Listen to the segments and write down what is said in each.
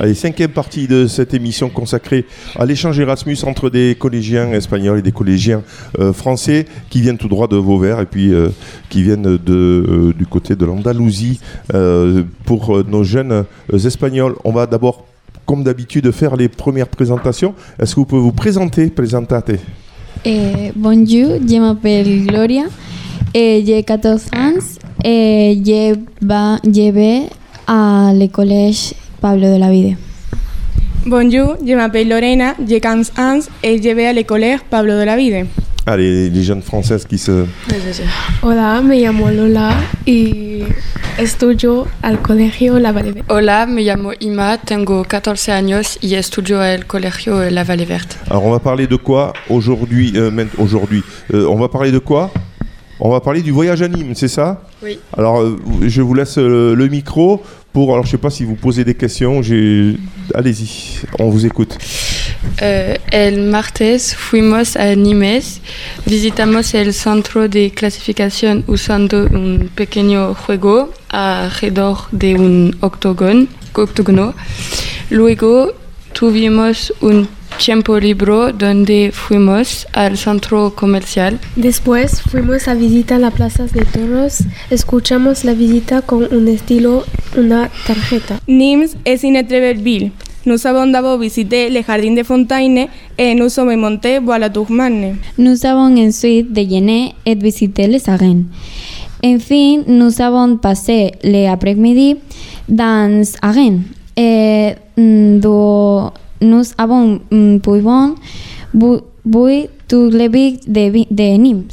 Allez, cinquième partie de cette émission consacrée à l'échange Erasmus entre des collégiens espagnols et des collégiens euh, français qui viennent tout droit de Vauvert et puis euh, qui viennent euh, du côté de l'Andalousie pour nos jeunes espagnols. On va d'abord, comme d'habitude, faire les premières présentations. Est-ce que vous pouvez vous présenter, présentate? Eh, bonjour, je m'appelle Gloria, j'ai 14 ans et je, va, je vais à le collège Pablo de la Vide. Bonjour, je m'appelle Lorena, j'ai 15 ans et je vais à l'école Pablo de la Vide. Allez, les jeunes françaises qui se... Hola, me llamo Lola y estudio al colegio La Valeverde. Hola, me llamo Ima, tengo 14 años y estudio al colegio La Valle Verte. Alors, on va parler de quoi aujourd'hui euh, Aujourd'hui, Euh, on va parler de quoi? On va parler du voyage à Nîmes, c'est ça? Oui. Alors, euh, je vous laisse le micro pour. Alors, je sais pas si vous posez des questions. Allez-y, on vous écoute. Eh, el martes fuimos a Nimes, visitamos el centro de clasificación usando un pequeño juego alrededor de un octógono. Luego tuvimos un tiempo libre donde fuimos al centro comercial. Después fuimos a visitar la Plaza de Toros. Escuchamos la visita con un estilo, una tarjeta. Nims es ville. Nous avons d'abord visité le jardin de Fontaine et nous sommes montés voir la tour Magne. Nous avons ensuite déjeuné et visité les arènes. Enfin, nous avons passé l'après-midi dans arènes et mm, dont nous avons pu voir bu- tous les villes de, de Nîmes.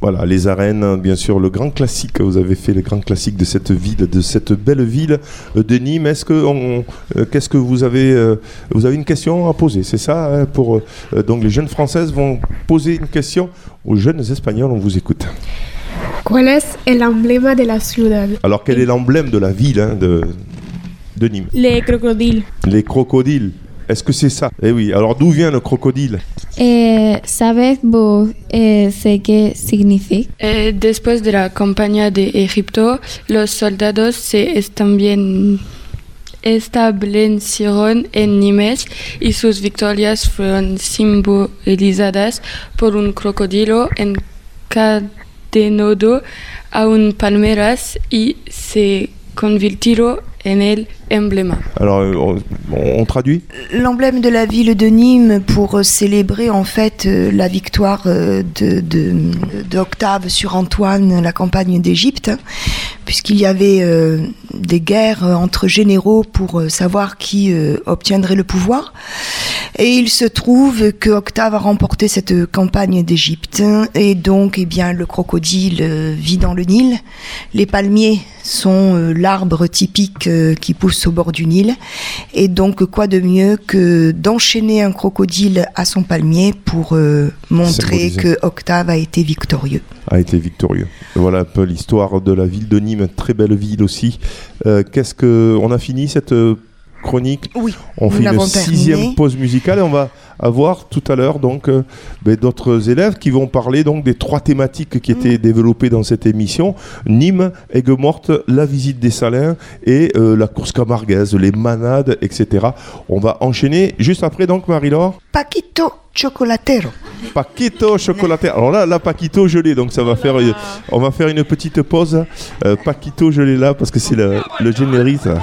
Voilà, les arènes, bien sûr, le grand classique. Vous avez fait le grand classique de cette ville, de cette belle ville de Nîmes. Est-ce que, on- euh, qu'est-ce que vous avez euh, Vous avez une question à poser, c'est ça hein, Pour euh, donc les jeunes françaises vont poser une question aux jeunes espagnols. On vous écoute. ¿Cuál es el emblema de la ciudad? Alors, quel est l'emblème de la ville hein, de, de Nîmes? Les crocodiles. Les crocodiles. Est-ce que c'est ça? Eh oui. Alors, d'où vient le crocodile? Eh, ¿Sabes-vous eh, ce que significa? Eh, después de la campaña de Egipto, los soldados se establen- establecieron en Nimes y sus victorias fueron simbolizadas por un crocodilo encadenado a un palmeras y se convirtió en el emblema. Alors, euh, on, on traduit L'emblème de la ville de Nîmes pour euh, célébrer en fait euh, la victoire euh, de, de, de Octave sur Antoine, la campagne d'Égypte, hein, puisqu'il y avait euh, des guerres entre généraux pour savoir qui euh, obtiendrait le pouvoir. Et il se trouve que Octave a remporté cette campagne d'Égypte et donc eh bien le crocodile euh, vit dans le Nil. Les palmiers sont euh, l'arbre typique euh, qui pousse au bord du Nil et donc quoi de mieux que d'enchaîner un crocodile à son palmier pour euh, montrer que Octave a été victorieux. a été victorieux. Voilà un peu l'histoire de la ville de Nîmes, très belle ville aussi. Euh, Qu'est-ce que on a fini cette chronique Oui, On fait une sixième terminé. pause musicale et on va avoir tout à l'heure donc euh, ben, d'autres élèves qui vont parler donc des trois thématiques qui étaient développées dans cette émission Nîmes, Aigues-Mortes, la visite des Salins et euh, la course camarguaise, les manades, etc. On va enchaîner juste après donc Marie-Laure. Paquito Chocolatero. Paquito chocolaté. Alors là, là Paquito je l'ai, donc ça va faire, on va faire une petite pause. Euh, Paquito je l'ai là parce que c'est le, le générique. ça.